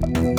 Bye.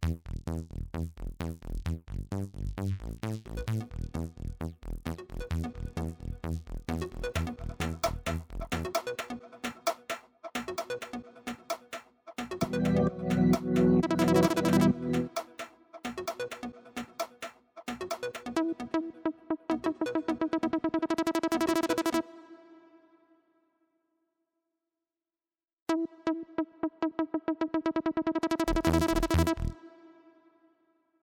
Thank you.